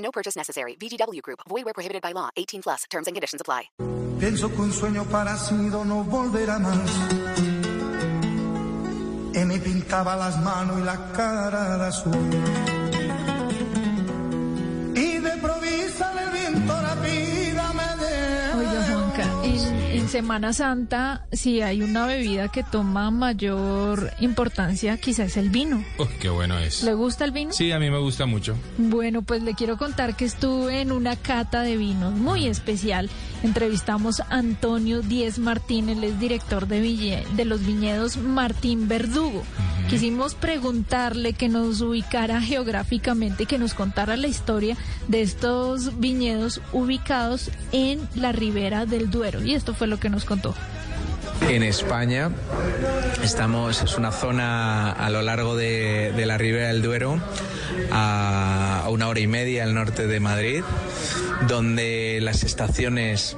No purchase necessary. VGW Group. Void where prohibited by law. 18 plus. Terms and conditions apply. Pienso que un sueño parecido no volverá más. Y me pintaba las manos y la cara de azul. Semana Santa, si hay una bebida que toma mayor importancia, quizás es el vino. Uy, qué bueno es. ¿Le gusta el vino? Sí, a mí me gusta mucho. Bueno, pues le quiero contar que estuve en una cata de vinos muy especial. Entrevistamos a Antonio Díez Martín, él es director de, Ville- de los viñedos Martín Verdugo. Quisimos preguntarle que nos ubicara geográficamente, que nos contara la historia de estos viñedos ubicados en la ribera del Duero. Y esto fue lo que nos contó. En España estamos, es una zona a lo largo de, la ribera del Duero, a una hora y media al norte de Madrid, donde las estaciones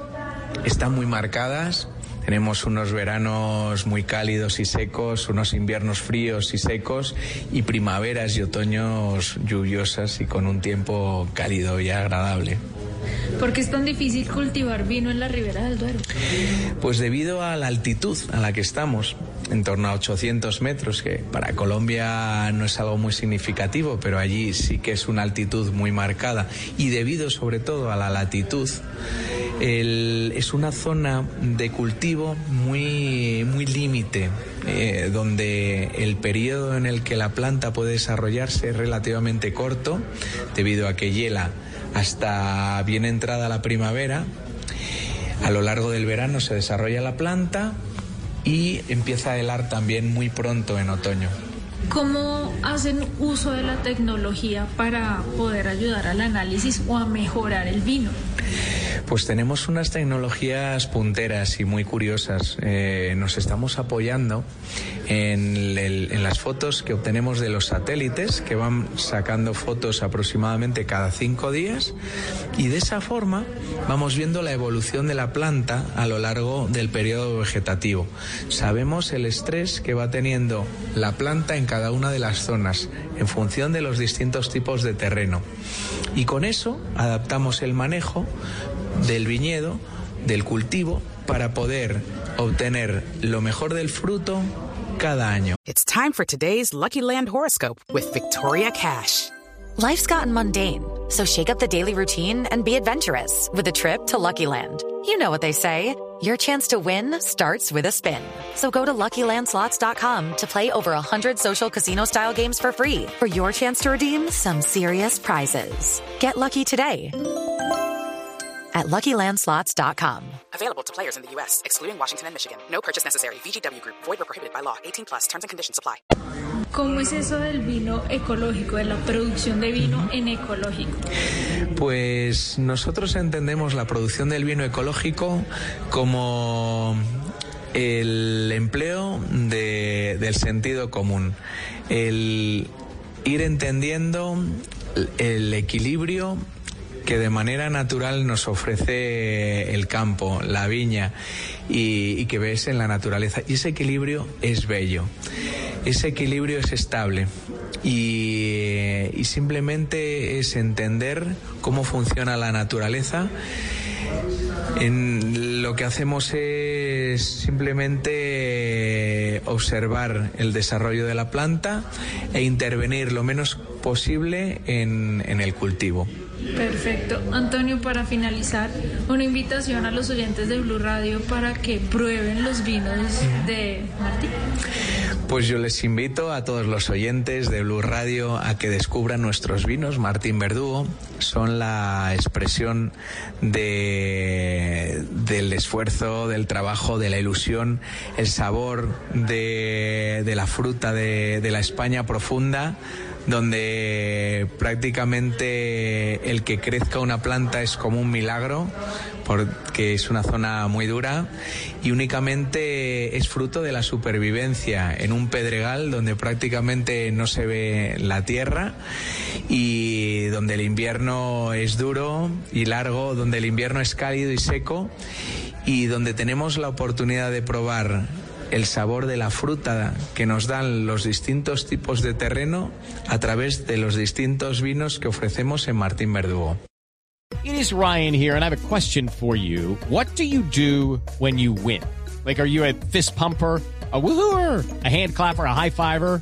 están muy marcadas. Tenemos unos veranos muy cálidos y secos, unos inviernos fríos y secos y primaveras y otoños lluviosas y con un tiempo cálido y agradable. ¿Por qué es tan difícil cultivar vino en la ribera del Duero? Pues debido a la altitud a la que estamos, en torno a 800 metros, que para Colombia no es algo muy significativo, pero allí sí que es una altitud muy marcada, y debido sobre todo a la latitud, es una zona de cultivo muy, muy límite, eh, donde el periodo en el que la planta puede desarrollarse es relativamente corto, debido a que hiela hasta bien entrada la primavera, a lo largo del verano se desarrolla la planta y empieza a helar también muy pronto en otoño. ¿Cómo hacen uso de la tecnología para poder ayudar al análisis o a mejorar el vino? Pues tenemos unas tecnologías punteras y muy curiosas. Eh, nos estamos apoyando en, el- en las fotos que obtenemos de los satélites, que van sacando fotos aproximadamente cada cinco días, y de esa forma vamos viendo la evolución de la planta a lo largo del periodo vegetativo. Sabemos el estrés que va teniendo la planta en cada una de las zonas, en función de los distintos tipos de terreno. Y con eso adaptamos el manejo del viñedo, del cultivo, para poder obtener lo mejor del fruto cada año. It's time for today's Lucky Land horoscope with Victoria Cash. Life's gotten mundane, so shake up the daily routine and be adventurous with a trip to Lucky Land. You know what they say. Your chance to win starts with a spin. So go to LuckyLandSlots.com to play over 100 social casino-style games for free for your chance to redeem some serious prizes. Get lucky today at LuckyLandSlots.com. Available to players in the U.S., excluding Washington and Michigan. No purchase necessary. VGW Group, void were prohibited by law. 18 plus terms and conditions apply. ¿Cómo es eso del vino ecológico, de la producción de vino en ecológico? Pues nosotros entendemos la producción del vino ecológico como el empleo de- del sentido común, el ir entendiendo el equilibrio que de manera natural nos ofrece el campo, la viña y, que ves en la naturaleza. Y ese equilibrio es bello, ese equilibrio es estable y, y simplemente es entender cómo funciona la naturaleza. En lo que hacemos es simplemente observar el desarrollo de la planta e intervenir lo menos posible en, en el cultivo. Perfecto. Antonio, para finalizar, una invitación a los oyentes de Blue Radio para que prueben los vinos de Martín. Pues yo les invito a todos los oyentes de Blue Radio a que descubran nuestros vinos. Martín Verdugo son la expresión de, del esfuerzo, del trabajo, de la ilusión, el sabor de, de la fruta de, de la España profunda donde prácticamente el que crezca una planta es como un milagro, porque es una zona muy dura y únicamente es fruto de la supervivencia en un pedregal donde prácticamente no se ve la tierra y donde el invierno es duro y largo, donde el invierno es cálido y seco y donde tenemos la oportunidad de probar el sabor de la fruta que nos dan los distintos tipos de terreno a través de los distintos vinos que ofrecemos en Martín Verdugo. It is Ryan here and I have a question for you. What do you do when you win? Like are you a fist pumper? a woohooer, a hand clapper, a high fiver.